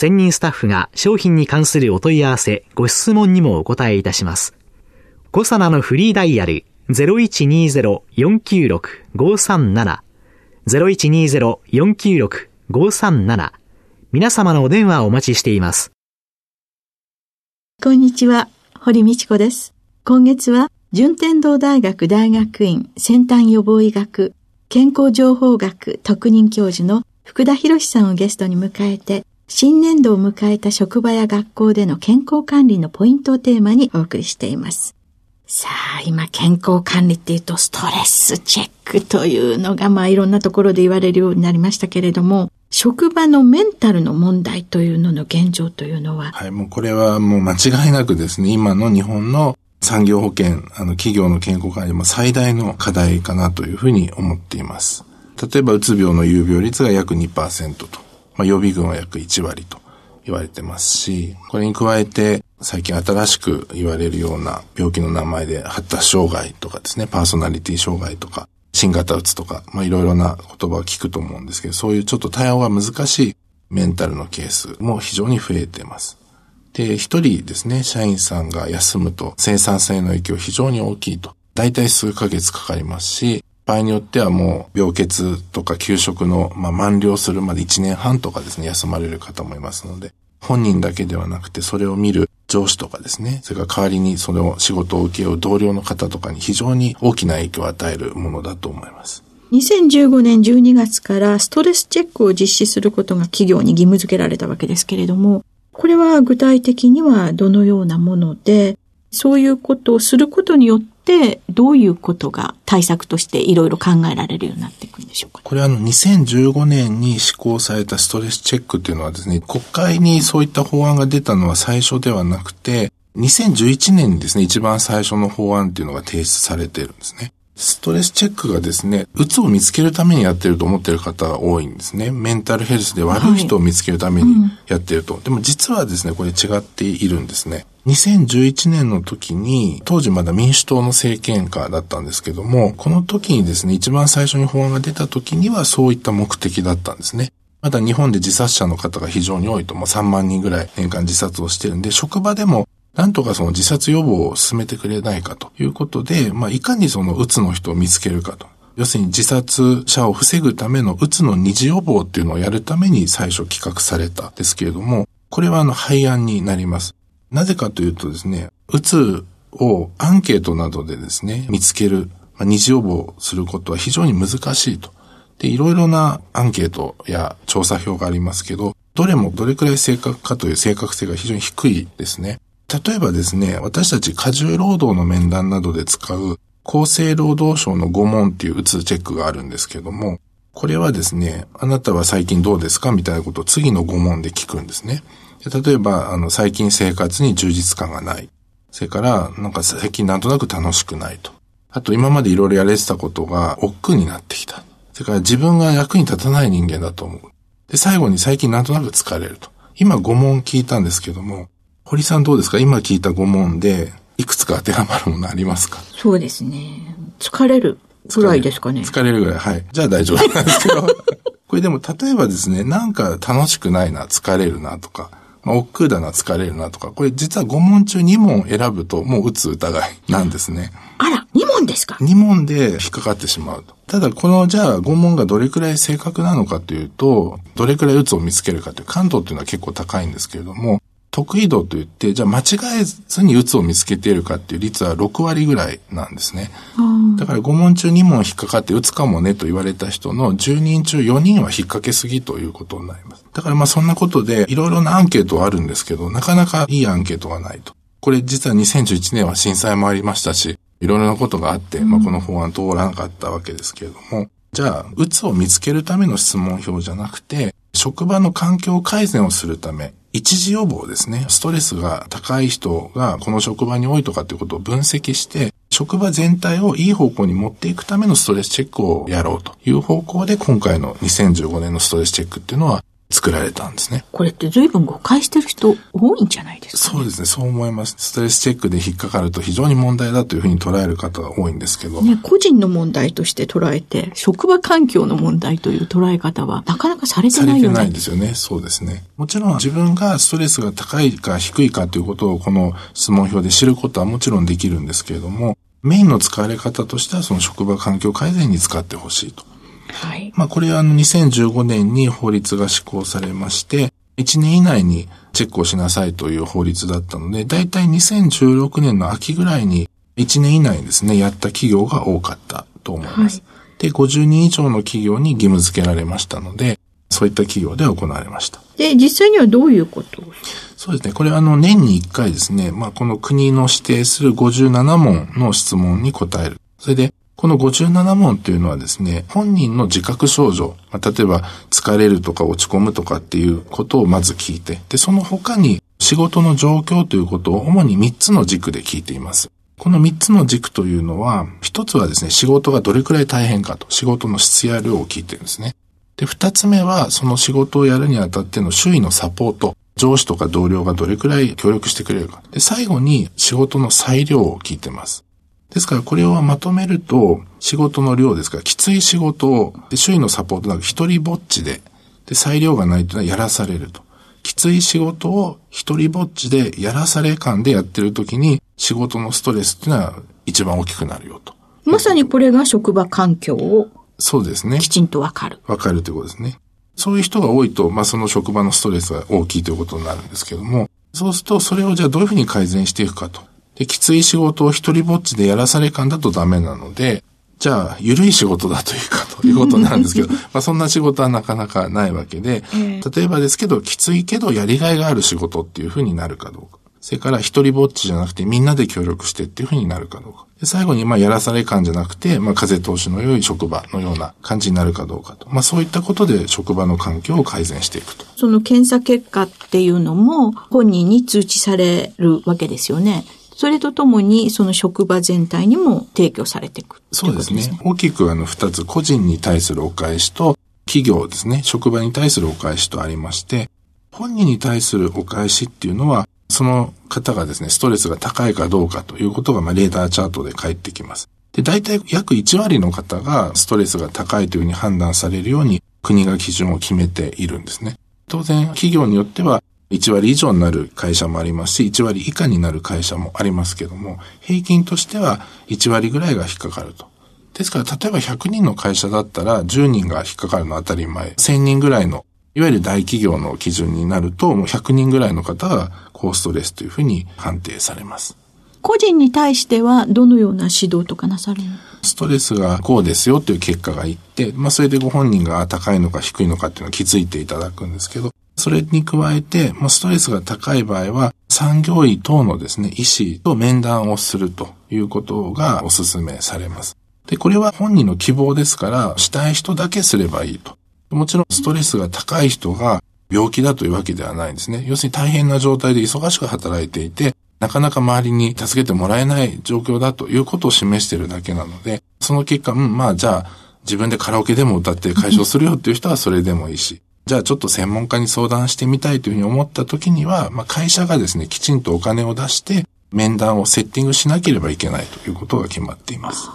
専任スタッフが商品に関するお問い合わせ、ご質問にもお答えいたします。コサナのフリーダイヤル0120-496-537 0120-496-537皆様のお電話をお待ちしています。こんにちは、堀道子です。今月は順天堂大学大学院先端予防医学健康情報学特任教授の福田博さんをゲストに迎えて新年度を迎えた職場や学校での健康管理のポイントをテーマにお送りしています。さあ、今健康管理っていうとストレスチェックというのがまあいろんなところで言われるようになりましたけれども、職場のメンタルの問題というのの現状というのは？はい、もうこれはもう間違いなくですね、今の日本の産業保険、あの企業の健康管理も最大の課題かなというふうに思っています。例えば、うつ病の有病率が約2%と、まあ、予備軍は約1割と言われてますし、これに加えて、最近新しく言われるような病気の名前で発達障害とかですね、パーソナリティ障害とか、新型うつとか、まあいろいろな言葉を聞くと思うんですけど、そういうちょっと対応が難しいメンタルのケースも非常に増えてます。で、一人ですね、社員さんが休むと生産性の影響非常に大きいと。大体数ヶ月かかりますし、場合によってはもう病欠とか休職の、まあ、満了するまで1年半とかですね、休まれる方もいますので、本人だけではなくてそれを見る上司とかですね、それから代わりにそれを仕事を請け負う同僚の方とかに非常に大きな影響を与えるものだと思います。2015年12月からストレスチェックを実施することが企業に義務付けられたわけですけれども、これは具体的にはどのようなもので、そういうことをすることによって、どういうことが対策としていろいろ考えられるようになっていくんでしょうか？これはあの2015年に施行されたストレスチェックっていうのはですね、国会にそういった法案が出たのは最初ではなくて、2011年にですね、一番最初の法案っていうのが提出されてるんですね。ストレスチェックがですね、うつを見つけるためにやってると思ってる方が多いんですね。メンタルヘルスで悪い人を見つけるためにやってると。はいうん、でも実はですね、これ違っているんですね。2011年の時に、当時まだ民主党の政権下だったんですけども、この時にですね、一番最初に法案が出た時にはそういった目的だったんですね。まだ日本で自殺者の方が非常に多いと、もう3万人ぐらい年間自殺をしてるんで、職場でもなんとかその自殺予防を進めてくれないかということで、まあ、いかにそのうつの人を見つけるかと。要するに自殺者を防ぐためのうつの二次予防っていうのをやるために最初企画されたですけれども、これはあの廃案になります。なぜかというとですね、うつをアンケートなどでですね、見つける、まあ、二次予防することは非常に難しいと。で、いろいろなアンケートや調査票がありますけど、どれもどれくらい正確かという正確性が非常に低いですね。例えばですね、私たち過重労働の面談などで使う厚生労働省の5問っていううつチェックがあるんですけども、これはですね、あなたは最近どうですかみたいなことを次の5問で聞くんですね。例えば、あの、最近生活に充実感がない。それから、なんか最近なんとなく楽しくないと。あと、今までいろいろやれてたことが億劫になってきた。それから自分が役に立たない人間だと思う。で、最後に最近なんとなく疲れると。今5問聞いたんですけども、堀さんどうですか？今聞いた5問で、いくつか当てはまるものありますか？そうですね。疲れるぐらいですかね。疲れるぐらい。はい。じゃあ大丈夫なんですけど。これでも例えばですね、なんか楽しくないな、疲れるなとか、まあ、億劫だな、疲れるなとか、これ実は5問中2問選ぶともう打つ疑いなんですね。あら、2問ですか ?2 問で引っかかってしまうと。ただ、この、じゃあ、5問がどれくらい正確なのかというと、どれくらい打つを見つけるかという、関東っていうのは結構高いんですけれども、得意度といって、じゃあ間違えずに鬱を見つけているかっていう率は6割ぐらいなんですね。だから5問中2問引っかかって鬱かもねと言われた人の10人中4人は引っ掛けすぎということになります。だからまあそんなことでいろいろなアンケートはあるんですけど、なかなかいいアンケートがないと。これ実は2011年は震災もありましたし、いろいろなことがあって、まあこの法案通らなかったわけですけれども、じゃあ、うつを見つけるための質問票じゃなくて、職場の環境改善をするため、一時予防ですね。ストレスが高い人がこの職場に多いとかっていうことを分析して、職場全体をいい方向に持っていくためのストレスチェックをやろうという方向で今回の2015年のストレスチェックっていうのは作られたんですね。これって随分誤解してる人多いんじゃないですか、ね、そうですね。そう思います。ストレスチェックで引っかかると非常に問題だというふうに捉える方が多いんですけど。ね、個人の問題として捉えて、職場環境の問題という捉え方はなかなかされてないよね。されてないですよね。そうですね。もちろん自分がストレスが高いか低いかということをこの質問表で知ることはもちろんできるんですけれども、メインの使われ方としてはその職場環境改善に使ってほしいと。はい。まあこれはあの2015年に法律が施行されまして、1年以内にチェックをしなさいという法律だったので、だいたい2016年の秋ぐらいに1年以内にですね、やった企業が多かったと思います。はい、で、50人以上の企業に義務付けられましたので、そういった企業で行われました。で、実際にはどういうことそうですね。これはあの年に1回ですね、まあこの国の指定する57問の質問に答える。それで、この57問っていうのはですね、本人の自覚症状、まあ、例えば疲れるとか落ち込むとかっていうことをまず聞いて、で、その他に仕事の状況ということを主に3つの軸で聞いています。この3つの軸というのは、1つはですね、仕事がどれくらい大変かと、仕事の質や量を聞いてるんですね。で、2つ目は、その仕事をやるにあたっての周囲のサポート、上司とか同僚がどれくらい協力してくれるか。で、最後に仕事の裁量を聞いてます。ですからこれをまとめると、仕事の量ですから、きつい仕事を、で周囲のサポートなく一人ぼっちで、で、裁量がないというのはやらされると。きつい仕事を一人ぼっちでやらされ感でやってる時に、仕事のストレスっていうのは一番大きくなるよと。まさにこれが職場環境をそうですね。きちんとわかる。わかるということですね。そういう人が多いと、まあ、その職場のストレスが大きいということになるんですけども、そうすると、それをじゃあどういうふうに改善していくかと。で、きつい仕事を一人ぼっちでやらされ感だとダメなので、じゃあ、緩い仕事だというかということなんですけど、まあそんな仕事はなかなかないわけで、例えばですけど、きついけどやりがいがある仕事っていうふうになるかどうか。それから一人ぼっちじゃなくてみんなで協力してっていうふうになるかどうか。で最後に、まあ、やらされ感じゃなくて、まあ、風通しの良い職場のような感じになるかどうかと。まあ、そういったことで職場の環境を改善していくと。その検査結果っていうのも本人に通知されるわけですよね。それとともに、その職場全体にも提供されていく、そうですね。大きくあの二つ、個人に対するお返しと、企業ですね、職場に対するお返しとありまして、本人に対するお返しっていうのは、その方がですね、ストレスが高いかどうかということが、まあ、レーダーチャートで返ってきます。で、大体約1割の方がストレスが高いというふうに判断されるように国が基準を決めているんですね。当然、企業によっては1割以上になる会社もありますし、1割以下になる会社もありますけども、平均としては1割ぐらいが引っかかると。ですから、例えば100人の会社だったら10人が引っかかるのは当たり前。1000人ぐらいの、いわゆる大企業の基準になると、もう100人ぐらいの方が高ストレスというふうに判定されます。個人に対してはどのような指導とかなされるストレスがこうですよという結果がいって、まあそれでご本人が高いのか低いのかっていうのを気づいていただくんですけど、それに加えて、まあ、ストレスが高い場合は、産業医等のですね、医師と面談をするということがお勧めされます。で、これは本人の希望ですから、したい人だけすればいいと。もちろんストレスが高い人が病気だというわけではないんですね。要するに大変な状態で忙しく働いていて、なかなか周りに助けてもらえない状況だということを示しているだけなので、その結果、うん、まあじゃあ自分でカラオケでも歌って解消するよっていう人はそれでもいいし、じゃあちょっと専門家に相談してみたいというふうに思った時には、まあ、会社がですね、きちんとお金を出して面談をセッティングしなければいけないということが決まっています。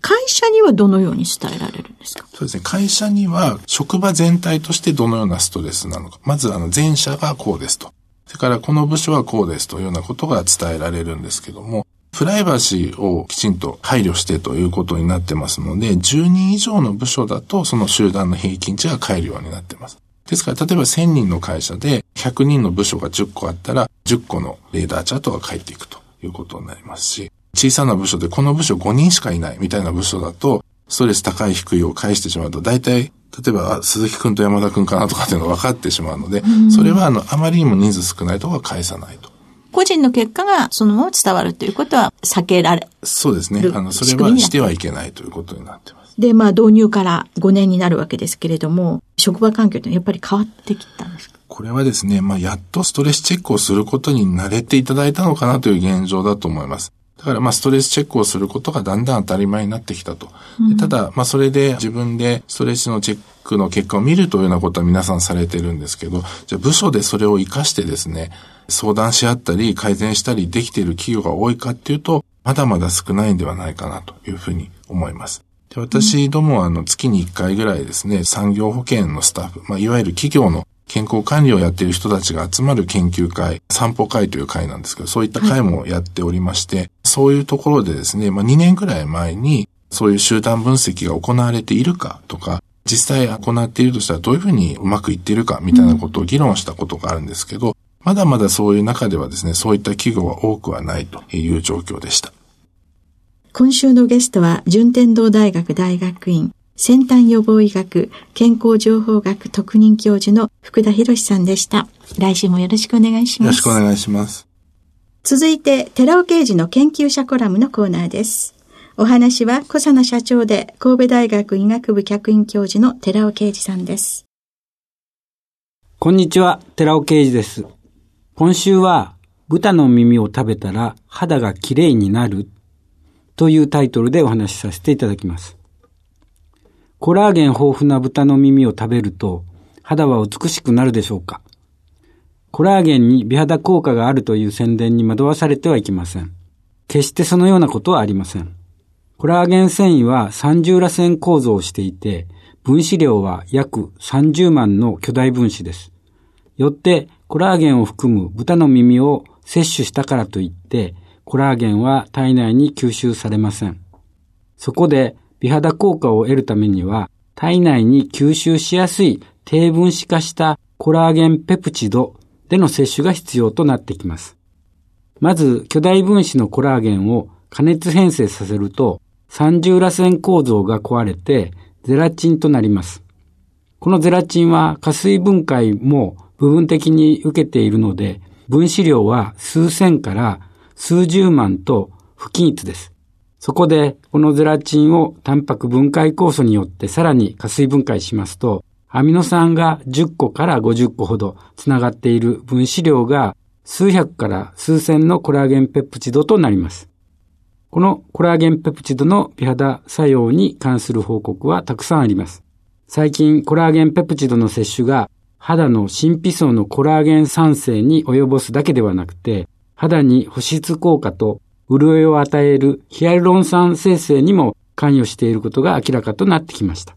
会社にはどのように伝えられるんですか？そうですね。会社には職場全体としてどのようなストレスなのか。まずあの前者がこうですと。それからこの部署はこうですというようなことが伝えられるんですけども、プライバシーをきちんと配慮してということになってますので、10人以上の部署だとその集団の平均値が変えるようになってます。ですから、例えば1000人の会社で100人の部署が10個あったら、10個のレーダーチャートが返っていくということになりますし、小さな部署でこの部署5人しかいないみたいな部署だと、ストレス高い低いを返してしまうと、大体、例えば、鈴木くんと山田くんかなとかっていうのが分かってしまうので、それはあの、あまりにも人数少ないところは返さないと。個人の結果がそのまま伝わるということは避けられそうですね。あの、それはしてはいけないということになってます。で、まあ導入から5年になるわけですけれども、職場環境ってやっぱり変わってきたんですか？これはですね、まあ、やっとストレスチェックをすることに慣れていただいたのかなという現状だと思います。だからまあストレスチェックをすることがだんだん当たり前になってきたと。うん、ただ、まあそれで自分でストレスのチェックの結果を見るというようなことは皆さんされてるんですけど、じゃあ部署でそれを活かしてですね、相談し合ったり改善したりできている企業が多いかっていうと、まだまだ少ないんではないかなというふうに思います。で私どもはあの月に1回ぐらいですね、産業保険のスタッフ、まあ、いわゆる企業の健康管理をやっている人たちが集まる研究会、散歩会という会なんですけど、そういった会もやっておりまして、はい、そういうところでですね、まあ、2年くらい前に、そういう集団分析が行われているかとか、実際行っているとしたらどういうふうにうまくいっているかみたいなことを議論したことがあるんですけど、まだまだそういう中ではですね、そういった企業は多くはないという状況でした。今週のゲストは、順天堂大学大学院先端予防医学健康情報学特任教授の福田博さんでした。来週もよろしくお願いします。よろしくお願いします。続いて、寺尾刑事の研究者コラムのコーナーです。お話は、小佐野社長で神戸大学医学部客員教授の寺尾啓二さんです。こんにちは、寺尾啓二です。今週は、豚の耳を食べたら肌がきれいになるというタイトルでお話しさせていただきます。コラーゲン豊富な豚の耳を食べると肌は美しくなるでしょうか？コラーゲンに美肌効果があるという宣伝に惑わされてはいけません。決してそのようなことはありません。コラーゲン繊維は三重螺旋構造をしていて、分子量は約30万の巨大分子です。よって、コラーゲンを含む豚の耳を摂取したからといって、コラーゲンは体内に吸収されません。そこで美肌効果を得るためには体内に吸収しやすい低分子化したコラーゲンペプチドでの摂取が必要となってきます。まず巨大分子のコラーゲンを加熱変性させると三重螺旋構造が壊れてゼラチンとなります。このゼラチンは加水分解も部分的に受けているので分子量は数千から数十万と不均一です。そこで、このゼラチンをタンパク分解酵素によってさらに加水分解しますと、アミノ酸が10個から50個ほどつながっている分子量が数百から数千のコラーゲンペプチドとなります。このコラーゲンペプチドの美肌作用に関する報告はたくさんあります。最近コラーゲンペプチドの摂取が肌の神秘層のコラーゲン酸性に及ぼすだけではなくて、肌に保湿効果と潤いを与えるヒアルロン酸生成にも関与していることが明らかとなってきました。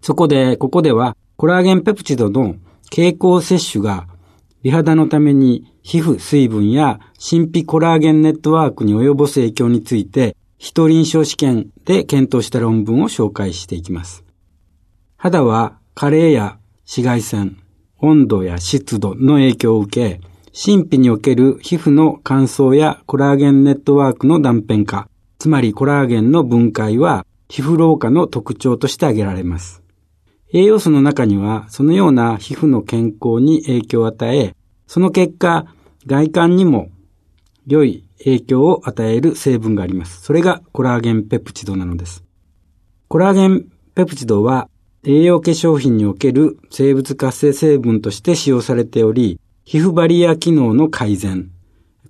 そこで、ここではコラーゲンペプチドの経口摂取が美肌のために皮膚水分や神秘コラーゲンネットワークに及ぼす影響について、非臨床試験で検討した論文を紹介していきます。肌は加齢や紫外線、温度や湿度の影響を受け、神秘における皮膚の乾燥やコラーゲンネットワークの断片化、つまりコラーゲンの分解は皮膚老化の特徴として挙げられます。栄養素の中にはそのような皮膚の健康に影響を与え、その結果、外観にも良い影響を与える成分があります。それがコラーゲンペプチドなのです。コラーゲンペプチドは栄養化粧品における生物活性成分として使用されており、皮膚バリア機能の改善、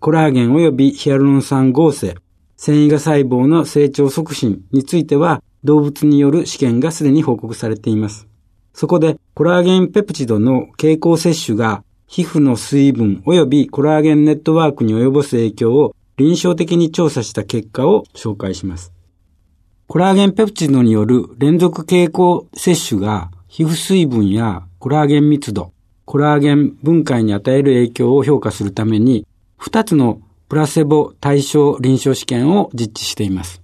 コラーゲン及びヒアルロン酸合成、繊維が細胞の成長促進については動物による試験がすでに報告されています。そこでコラーゲンペプチドの経口摂取が皮膚の水分及びコラーゲンネットワークに及ぼす影響を臨床的に調査した結果を紹介します。コラーゲンペプチドによる連続経口摂取が皮膚水分やコラーゲン密度、コラーゲン分解に与える影響を評価するために、2つのプラセボ対象臨床試験を実地しています。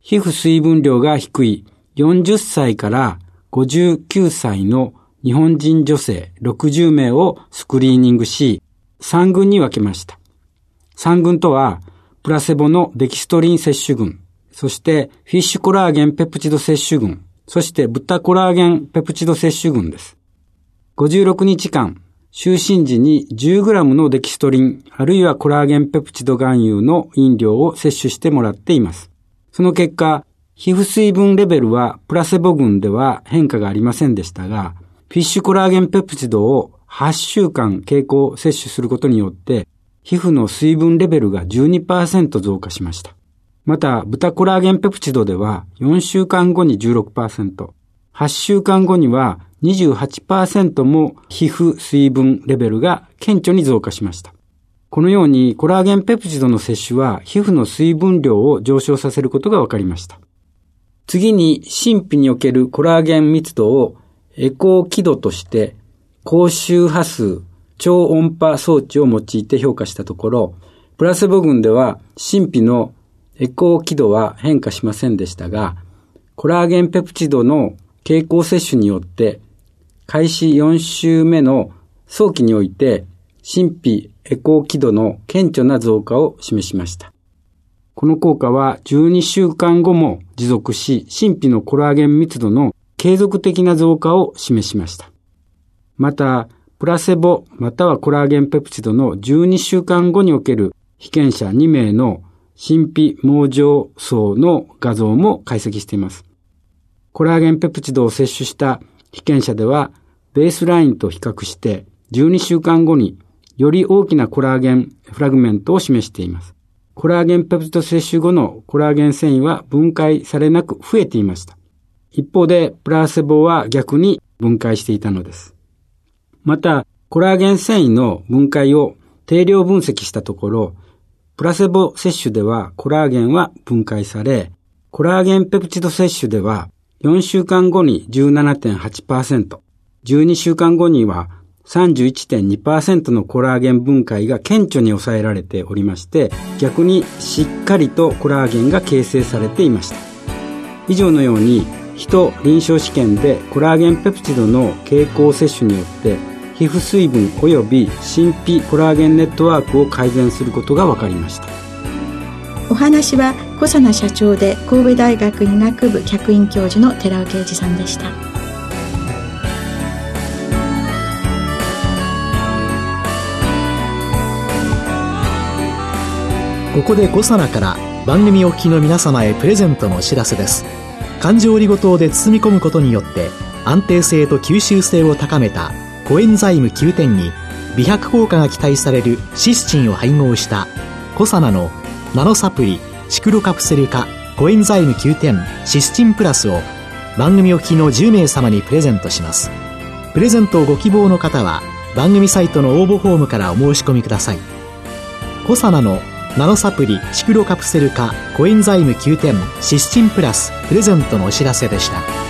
皮膚水分量が低い40歳から59歳の日本人女性60名をスクリーニングし、3群に分けました。3群とは、プラセボのデキストリン摂取群、そしてフィッシュコラーゲンペプチド摂取群、そしてブタコラーゲンペプチド摂取群です。56日間、就寝時に 10g のデキストリン、あるいはコラーゲンペプチド含有の飲料を摂取してもらっています。その結果、皮膚水分レベルはプラセボ群では変化がありませんでしたが、フィッシュコラーゲンペプチドを8週間経口摂取することによって、皮膚の水分レベルが12%増加しました。また、ブタコラーゲンペプチドでは4週間後に16%、8週間後には28%も皮膚水分レベルが顕著に増加しました。このようにコラーゲンペプチドの摂取は皮膚の水分量を上昇させることが分かりました。次に神秘におけるコラーゲン密度をエコー輝度として高周波数超音波装置を用いて評価したところ、プラセボ群では神秘のエコー輝度は変化しませんでしたが、コラーゲンペプチドの経口摂取によって開始4週目の早期において神秘エコー輝度の顕著な増加を示しました。この効果は12週間後も持続し、神秘のコラーゲン密度の継続的な増加を示しました。また、プラセボまたはコラーゲンペプチドの12週間後における被験者2名の神秘網状層の画像も解析しています。コラーゲンペプチドを摂取した被験者では、ベースラインと比較して12週間後により大きなコラーゲンフラグメントを示しています。コラーゲンペプチド摂取後のコラーゲン繊維は分解されなく増えていました。一方で、プラセボは逆に分解していたのです。また、コラーゲン繊維の分解を定量分析したところ、プラセボ摂取ではコラーゲンは分解され、コラーゲンペプチド摂取では4週間後に17.8%、12週間後には31.2%のコラーゲン分解が顕著に抑えられておりまして、逆にしっかりとコラーゲンが形成されていました。以上のように人臨床試験でコラーゲンペプチドの経口摂取によって皮膚水分及び神秘コラーゲンネットワークを改善することが分かりましたお話は小佐奈社長で神戸大学医学部客員教授の寺尾啓二さんでした。ここで小佐奈から番組お聞きの皆様へプレゼントのお知らせです。環状オリゴ糖で包み込むことによって安定性と吸収性を高めたコエンザイム9点に美白効果が期待されるシスチンを配合したコサナのナノサプリシクロカプセル化コエンザイム9点シスチンプラスを番組お聞きの10名様にプレゼントします。プレゼントをご希望の方は番組サイトの応募フォームからお申し込みください。コサナのナノサプリシクロカプセル化コエンザイム9点シスチンプラスプレゼントのお知らせでした。